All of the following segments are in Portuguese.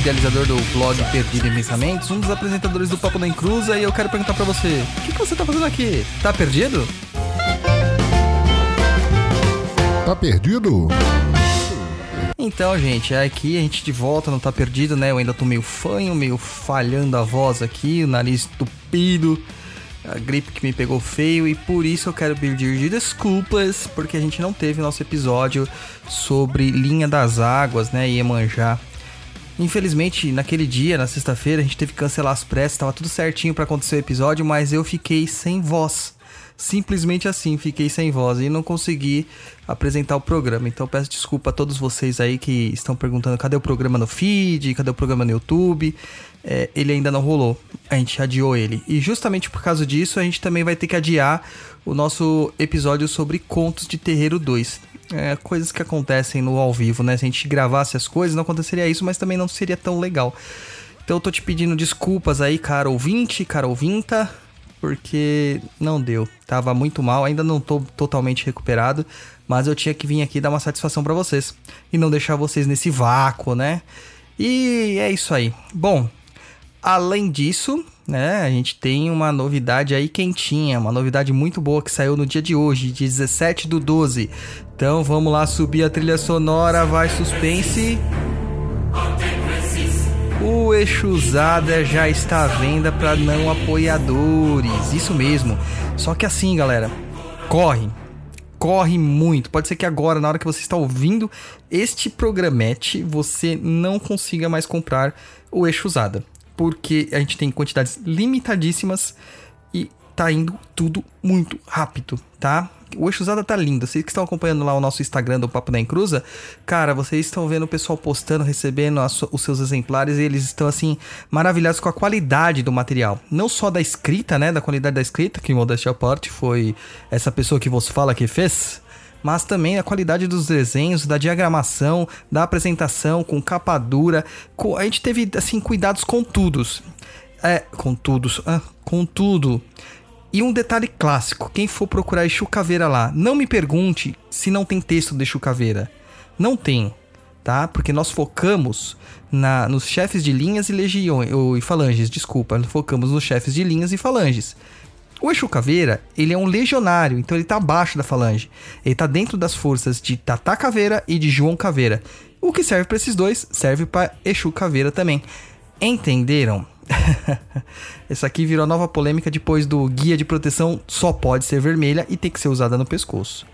Idealizador do blog Perdido em Pensamentos, um dos apresentadores do Papo da Encruza, e eu quero perguntar para você: o que, que, você tá fazendo aqui? Tá perdido? Tá perdido? Então, gente, aqui a gente de volta, não tá perdido, né? Eu ainda tô meio fanho, meio falhando a voz aqui, o nariz tupido a gripe que me pegou feio e por isso eu quero pedir de desculpas porque a gente não teve nosso episódio sobre linha das águas, né, Iemanjá. Infelizmente, naquele dia, na sexta-feira, a gente teve que cancelar as pressas, tava tudo certinho para acontecer o episódio, mas eu fiquei sem voz. Simplesmente assim, fiquei sem voz e não consegui apresentar o programa. Então peço desculpa a todos vocês aí que estão perguntando cadê o programa no feed, cadê o programa no YouTube é, ele ainda não rolou. A gente adiou ele. E justamente por causa disso, a gente também vai ter que adiar o nosso episódio sobre Contos de Terreiro 2. É, coisas que acontecem no ao vivo, né? Se a gente gravasse as coisas, não aconteceria isso, mas também não seria tão legal. Então eu tô te pedindo desculpas aí, cara ouvinte, cara ouvinta, porque não deu. Tava muito mal, ainda não tô totalmente recuperado, mas eu tinha que vir aqui dar uma satisfação para vocês e não deixar vocês nesse vácuo, né? E é isso aí. Bom, Além disso, né, a gente tem uma novidade aí quentinha, uma novidade muito boa que saiu no dia de hoje, 17 do 12. Então vamos lá subir a trilha sonora, vai suspense. O Exusada já está à venda para não apoiadores, isso mesmo. Só que assim, galera, corre, corre muito. Pode ser que agora, na hora que você está ouvindo este programete, você não consiga mais comprar o Exusada porque a gente tem quantidades limitadíssimas e tá indo tudo muito rápido, tá? O Exusada tá lindo. Vocês que estão acompanhando lá o nosso Instagram do Papo da Encruza, cara, vocês estão vendo o pessoal postando, recebendo os seus exemplares e eles estão assim maravilhados com a qualidade do material. Não só da escrita, né, da qualidade da escrita, que modéstia à parte foi essa pessoa que você fala que fez, mas também a qualidade dos desenhos, da diagramação, da apresentação, com capa dura. Com, a gente teve, assim, cuidados com todos. É, com todos, ah, com tudo. E um detalhe clássico, quem for procurar Exu Caveira lá, não me pergunte se não tem texto de Exu Caveira. Não tem, tá? Porque nós focamos na, nos chefes de linhas e legiões, ou e falanges, desculpa, focamos nos chefes de linhas e falanges. O Exu Caveira, ele é um legionário, então ele tá abaixo da falange. Ele tá dentro das forças de Tata Caveira e de João Caveira. O que serve para esses dois, serve para Exu Caveira também. Entenderam? Essa aqui virou nova polêmica depois do guia de proteção só pode ser vermelha e tem que ser usada no pescoço.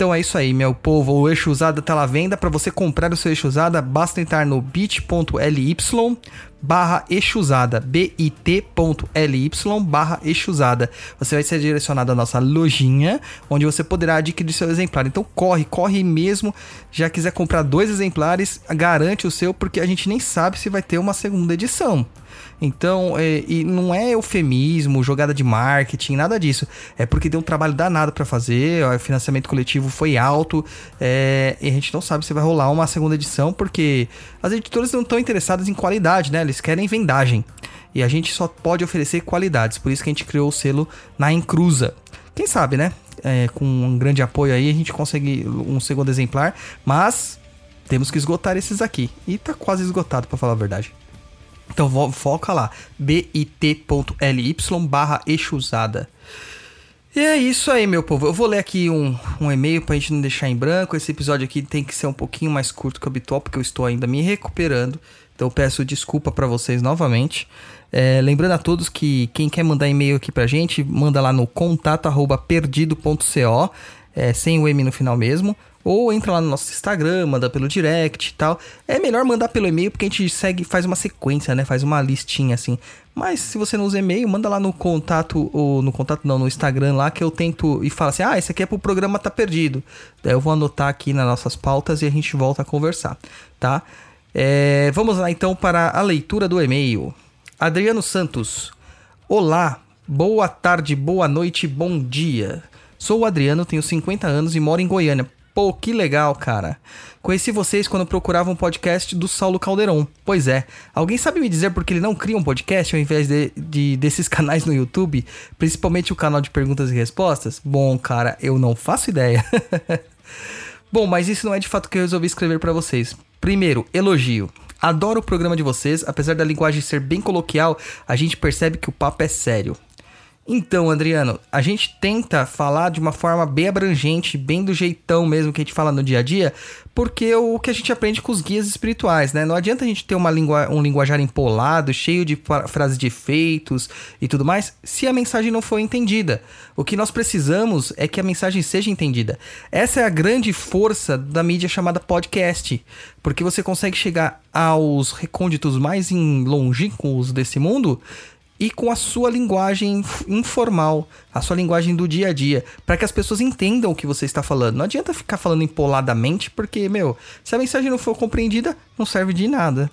Então é isso aí, meu povo. O eixo usada tá à venda. Para você comprar o seu eixo usada, basta entrar no bit.ly barra exusada, bit.ly barra exusada. Você vai ser direcionado à nossa lojinha, onde você poderá adquirir seu exemplar. Então corre, corre mesmo. Já quiser comprar dois exemplares, garante o seu, porque a gente nem sabe se vai ter uma segunda edição. Então, é, e não é eufemismo, jogada de marketing, nada disso. É porque deu um trabalho danado para fazer, o financiamento coletivo foi alto, é, e a gente não sabe se vai rolar uma segunda edição, porque as editoras não estão interessadas em qualidade, né? Eles querem vendagem. E a gente só pode oferecer qualidades, por isso que a gente criou o selo na Encruza. Quem sabe, né? É, com um grande apoio aí, a gente consegue um segundo exemplar, mas temos que esgotar esses aqui. E tá quase esgotado, para falar a verdade. Então foca lá, bit.ly barra exusada. E é isso aí, meu povo. Eu vou ler aqui um, um e-mail pra gente não deixar em branco. Esse episódio aqui tem que ser um pouquinho mais curto que o habitual, porque eu estou ainda me recuperando. Então peço desculpa para vocês novamente. É, lembrando a todos que quem quer mandar e-mail aqui pra gente, manda lá no contato arroba perdido.co, é, sem o M no final mesmo. Ou entra lá no nosso Instagram, manda pelo direct e tal. É melhor mandar pelo e-mail porque a gente segue, faz uma sequência, né? Faz uma listinha assim. Mas se você não usa e-mail, manda lá no contato, ou no contato não, no Instagram lá que eu tento e fala assim: ah, esse aqui é pro programa tá perdido. Daí eu vou anotar aqui nas nossas pautas e a gente volta a conversar, tá? É, vamos lá então para a leitura do e-mail. Adriano Santos. Olá, boa tarde, boa noite, bom dia. Sou o Adriano, tenho 50 anos e moro em Goiânia. Pô, que legal, cara. Conheci vocês quando procurava um podcast do Saulo Calderon. Pois é. Alguém sabe me dizer por que ele não cria um podcast ao invés de, de, desses canais no YouTube? Principalmente o canal de perguntas e respostas? Bom, cara, eu não faço ideia. Bom, mas isso não é de fato que eu resolvi escrever para vocês. Primeiro, elogio. Adoro o programa de vocês, apesar da linguagem ser bem coloquial, a gente percebe que o papo é sério. Então, Adriano, a gente tenta falar de uma forma bem abrangente, bem do jeitão mesmo que a gente fala no dia a dia, porque o que a gente aprende com os guias espirituais, né? Não adianta a gente ter uma um linguajar empolado, cheio de frases de efeitos e tudo mais, se a mensagem não for entendida. O que nós precisamos é que a mensagem seja entendida. Essa é a grande força da mídia chamada podcast, porque você consegue chegar aos recônditos mais longínquos desse mundo e com a sua linguagem informal, a sua linguagem do dia a dia, para que as pessoas entendam o que você está falando. Não adianta ficar falando empoladamente, porque, meu, se a mensagem não for compreendida, não serve de nada.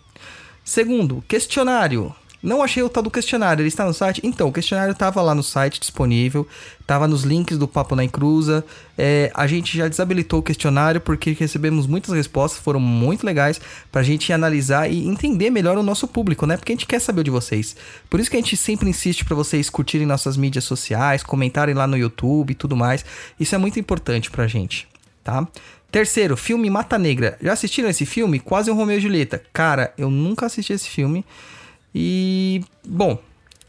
Segundo, questionário. Não achei o tal do questionário, ele está no site? Então, o questionário estava lá no site disponível, estava nos links do Papo na Encruza. É, a gente já desabilitou o questionário porque recebemos muitas respostas, foram muito legais para a gente analisar e entender melhor o nosso público, né? Porque a gente quer saber de vocês. Por isso que a gente sempre insiste para vocês curtirem nossas mídias sociais, comentarem lá no YouTube e tudo mais. Isso é muito importante para a gente, tá? Terceiro, filme Mata Negra. Já assistiram esse filme? Quase um Romeu e Julieta. Cara, eu nunca assisti esse filme. E, bom,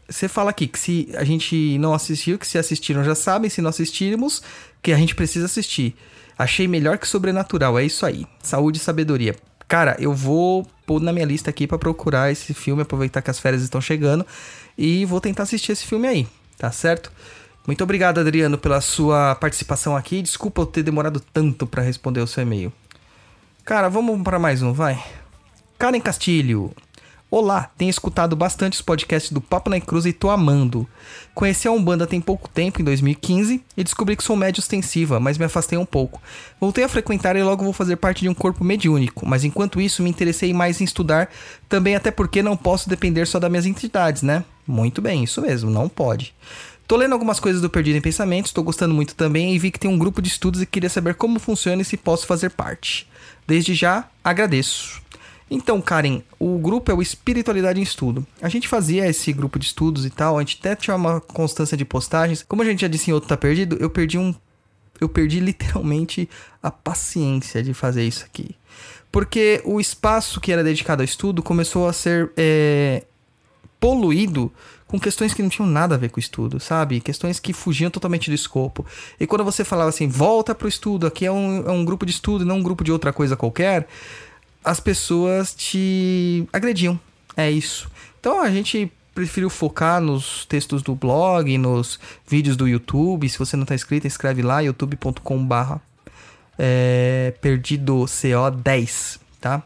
você fala aqui que se a gente não assistiu, que se assistiram já sabem, se não assistirmos, que a gente precisa assistir. Achei melhor que Sobrenatural, é isso aí. Saúde e sabedoria. Cara, eu vou pôr na minha lista aqui para procurar esse filme, aproveitar que as férias estão chegando e vou tentar assistir esse filme aí, tá certo? Muito obrigado, Adriano, pela sua participação aqui. Desculpa eu ter demorado tanto para responder o seu e-mail. Cara, vamos para mais um, vai. Karen Castilho. Olá, tenho escutado bastante os podcasts do Papo na Cruz e tô amando. Conheci a Umbanda tem pouco tempo, em 2015, e descobri que sou médio ostensiva, mas me afastei um pouco. Voltei a frequentar e logo vou fazer parte de um corpo mediúnico, mas enquanto isso me interessei mais em estudar, também até porque não posso depender só das minhas entidades, né? Muito bem, isso mesmo, não pode. Tô lendo algumas coisas do Perdido em Pensamentos, tô gostando muito também e vi que tem um grupo de estudos e queria saber como funciona e se posso fazer parte. Desde já, agradeço. Então, Karen, o grupo é o Espiritualidade em Estudo. A gente fazia esse grupo de estudos e tal, a gente até tinha uma constância de postagens. Como a gente já disse em outro Tá Perdido, eu perdi um. Eu perdi literalmente a paciência de fazer isso aqui. Porque o espaço que era dedicado ao estudo começou a ser é, poluído com questões que não tinham nada a ver com o estudo, sabe? Questões que fugiam totalmente do escopo. E quando você falava assim, volta pro estudo, aqui é um, é um grupo de estudo, não um grupo de outra coisa qualquer as pessoas te agrediam. É isso. Então a gente preferiu focar nos textos do blog, nos vídeos do YouTube. Se você não está inscrito, escreve lá, youtube.com/barra é, perdido CO10, tá?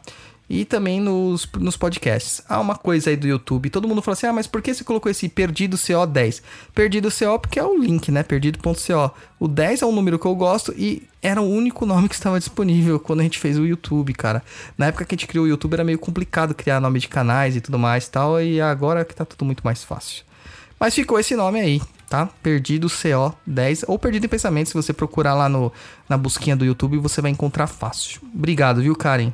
E também nos, nos podcasts. Há uma coisa aí do YouTube, todo mundo fala assim: ah, mas por que você colocou esse Perdido CO10? Perdido CO porque é o link, né? Perdido.co. O 10 é um número que eu gosto e era o único nome que estava disponível quando a gente fez o YouTube, cara. Na época que a gente criou o YouTube era meio complicado criar nome de canais e tudo mais e tal, e agora que tá tudo muito mais fácil. Mas ficou esse nome aí, tá? Perdido CO10 ou Perdido em Pensamento, se você procurar lá no, na busquinha do YouTube, você vai encontrar fácil. Obrigado, viu, Karen?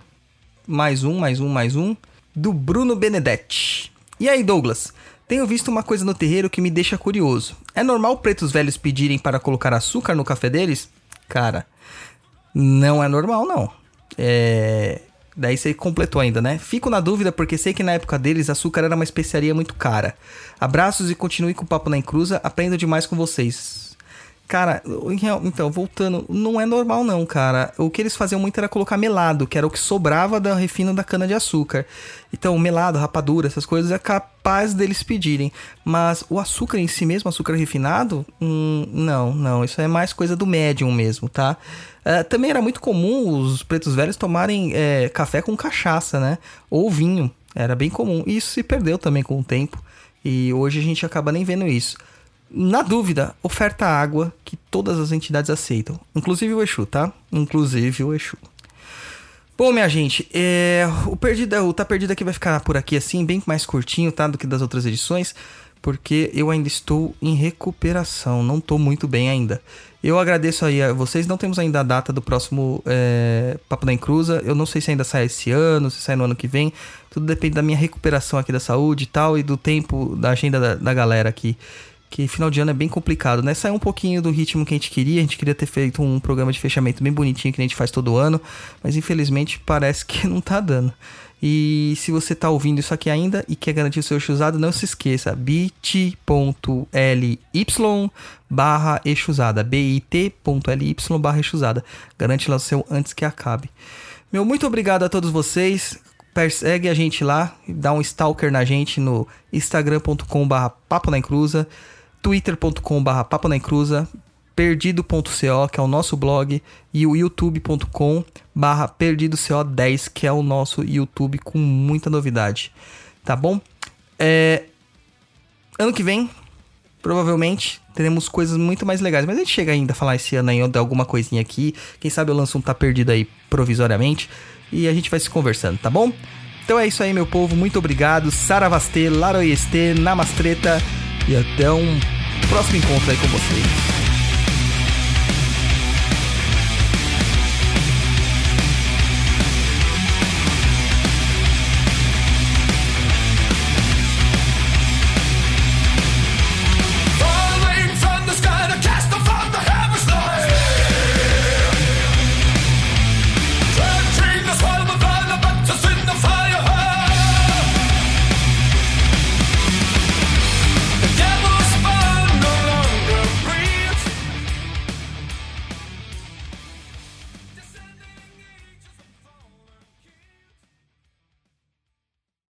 Mais um, mais um, mais um, do Bruno Benedetti. E aí, Douglas? Tenho visto uma coisa no terreiro que me deixa curioso. É normal pretos velhos pedirem para colocar açúcar no café deles? Cara, não é normal, não. É. Daí você completou ainda, né? Fico na dúvida porque sei que na época deles açúcar era uma especiaria muito cara. Abraços e continue com o papo na encruza. Aprendo demais com vocês. Cara, então, voltando, não é normal não, cara. O que eles faziam muito era colocar melado, que era o que sobrava da refina da cana de açúcar. Então, melado, rapadura, essas coisas é capaz deles pedirem. Mas o açúcar em si mesmo, açúcar refinado, hum, não, não. Isso é mais coisa do médium mesmo, tá? Uh, também era muito comum os pretos velhos tomarem é, café com cachaça, né? Ou vinho. Era bem comum. E isso se perdeu também com o tempo. E hoje a gente acaba nem vendo isso. Na dúvida, oferta água que todas as entidades aceitam, inclusive o Exu, tá? Inclusive o Exu. Bom, minha gente, é, o perdido, o tá perdido aqui vai ficar por aqui assim, bem mais curtinho, tá, do que das outras edições, porque eu ainda estou em recuperação, não estou muito bem ainda. Eu agradeço aí a vocês, não temos ainda a data do próximo é, Papo da Encruza, eu não sei se ainda sai esse ano, se sai no ano que vem, tudo depende da minha recuperação aqui da saúde e tal, e do tempo, da agenda da, da galera aqui que final de ano é bem complicado, né? Saiu um pouquinho do ritmo que a gente queria, a gente queria ter feito um programa de fechamento bem bonitinho que a gente faz todo ano, mas infelizmente parece que não tá dando. E se você tá ouvindo isso aqui ainda e quer garantir o seu eixo não se esqueça, bit.ly barra eixo usada, bit.ly barra eixo usada. Garante lá o seu antes que acabe. Meu muito obrigado a todos vocês. Persegue a gente lá, dá um stalker na gente no instagram.com barra papo na encruza, twitter.com barra papo na encruza, perdido.co, que é o nosso blog, e o youtube.com barra perdidoco10, que é o nosso YouTube com muita novidade. Tá bom? É... Ano que vem, provavelmente, teremos coisas muito mais legais. Mas a gente chega ainda a falar esse ano de alguma coisinha aqui. Quem sabe eu lanço um Tá Perdido aí provisoriamente. E a gente vai se conversando, tá bom? Então é isso aí, meu povo. Muito obrigado. Saravastê, Laroiestê, Namastreta. E até um próximo encontro aí com vocês.